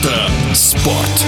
Мотоспорт.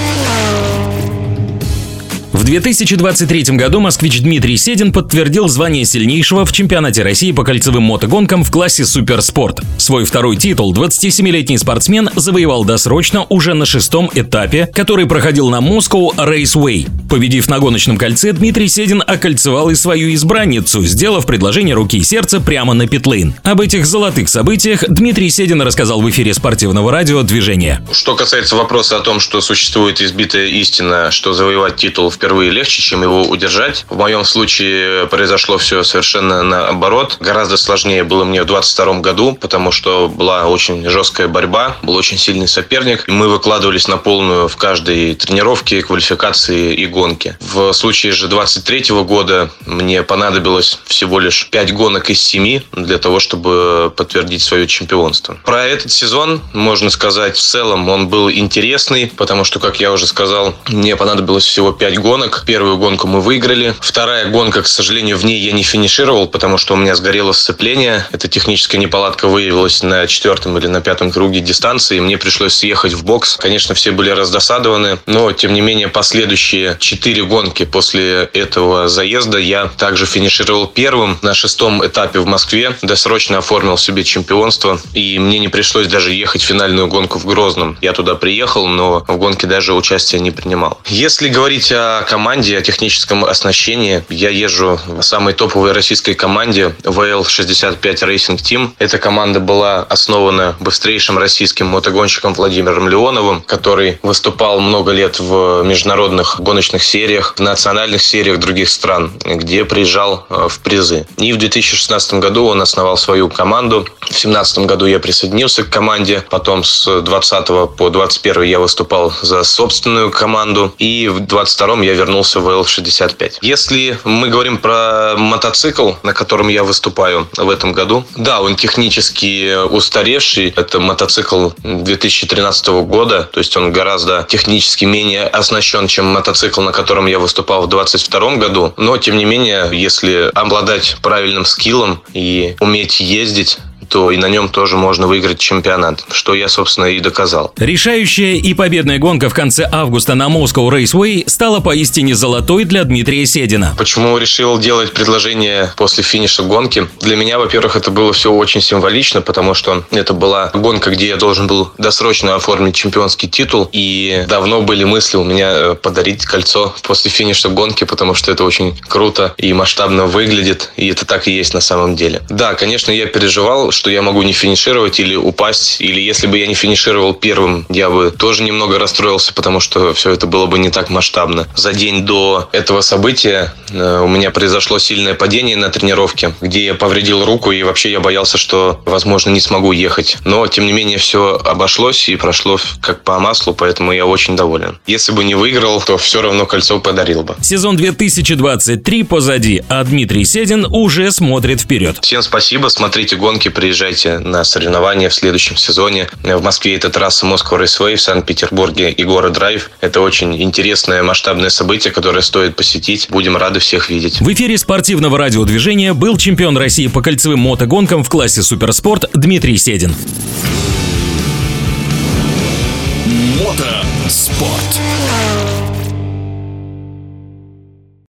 В 2023 году москвич Дмитрий Седин подтвердил звание сильнейшего в чемпионате России по кольцевым мотогонкам в классе суперспорт. Свой второй титул 27-летний спортсмен завоевал досрочно уже на шестом этапе, который проходил на Moscow Raceway. Победив на гоночном кольце, Дмитрий Седин окольцевал и свою избранницу, сделав предложение руки и сердца прямо на питлейн. Об этих золотых событиях Дмитрий Седин рассказал в эфире спортивного радио «Движение». Что касается вопроса о том, что существует избитая истина, что завоевать титул впервые легче, чем его удержать, в моем случае произошло все совершенно наоборот. Гораздо сложнее было мне в 22 году, потому что была очень жесткая борьба, был очень сильный соперник. Мы выкладывались на полную в каждой тренировке, квалификации и гонке. В случае же 23 года мне понадобилось всего лишь 5 гонок из 7 для того, чтобы подтвердить свое чемпионство. Про этот сезон можно сказать в целом он был интересный, потому что, как я уже сказал, мне понадобилось всего 5 гонок. Первую гонку мы выиграли. Вторая гонка, к сожалению, в ней я не финишировал, потому что у меня сгорело сцепление. Эта техническая неполадка выявилась на четвертом или на пятом круге дистанции. Мне пришлось съехать в бокс. Конечно, все были раздосадованы, но, тем не менее, последующие четыре гонки после этого заезда я также финишировал первым на шестом этапе в Москве, досрочно оформил себе чемпионство, и мне не пришлось даже ехать в финальную гонку в Грозном. Я туда приехал, но в гонке даже участия не принимал. Если говорить о команде, о техническом оснащении, я езжу в самой топовой российской команде VL65 Racing Team. Эта команда была основана быстрейшим российским мотогонщиком Владимиром Леоновым, который выступал много лет в международных гоночных сериях, в национальных сериях других стран, где приезжал э, в призы. И в 2016 году он основал свою команду. В 2017 году я присоединился к команде. Потом с 20 по 21 я выступал за собственную команду. И в 22 я вернулся в L65. Если мы говорим про мотоцикл, на котором я выступаю в этом году, да, он технически устаревший. Это мотоцикл 2013 года, то есть он гораздо технически менее оснащен, чем мотоцикл, на котором я выступал в 22 году. Но, тем не менее, если обладать правильным скиллом и уметь ездить, то и на нем тоже можно выиграть чемпионат, что я, собственно, и доказал. Решающая и победная гонка в конце августа на Moscow Raceway стала поистине золотой для Дмитрия Седина. Почему решил делать предложение после финиша гонки? Для меня, во-первых, это было все очень символично, потому что это была гонка, где я должен был досрочно оформить чемпионский титул, и давно были мысли у меня э, подарить кольцо после финиша гонки, потому что это очень круто и масштабно выглядит, и это так и есть на самом деле. Да, конечно, я переживал, что я могу не финишировать или упасть. Или если бы я не финишировал первым, я бы тоже немного расстроился, потому что все это было бы не так масштабно. За день до этого события э, у меня произошло сильное падение на тренировке, где я повредил руку, и вообще я боялся, что, возможно, не смогу ехать. Но, тем не менее, все обошлось и прошло как по маслу, поэтому я очень доволен. Если бы не выиграл, то все равно кольцо подарил бы. Сезон 2023 позади, а Дмитрий Седин уже смотрит вперед. Всем спасибо, смотрите гонки, приезжайте на соревнования в следующем сезоне. В Москве это трасса Москва Рейсвей, в Санкт-Петербурге и город Драйв. Это очень интересное масштабное событие, которое стоит посетить. Будем рады всех видеть. В эфире спортивного радиодвижения был чемпион России по кольцевым мотогонкам в классе суперспорт Дмитрий Седин. Мотоспорт.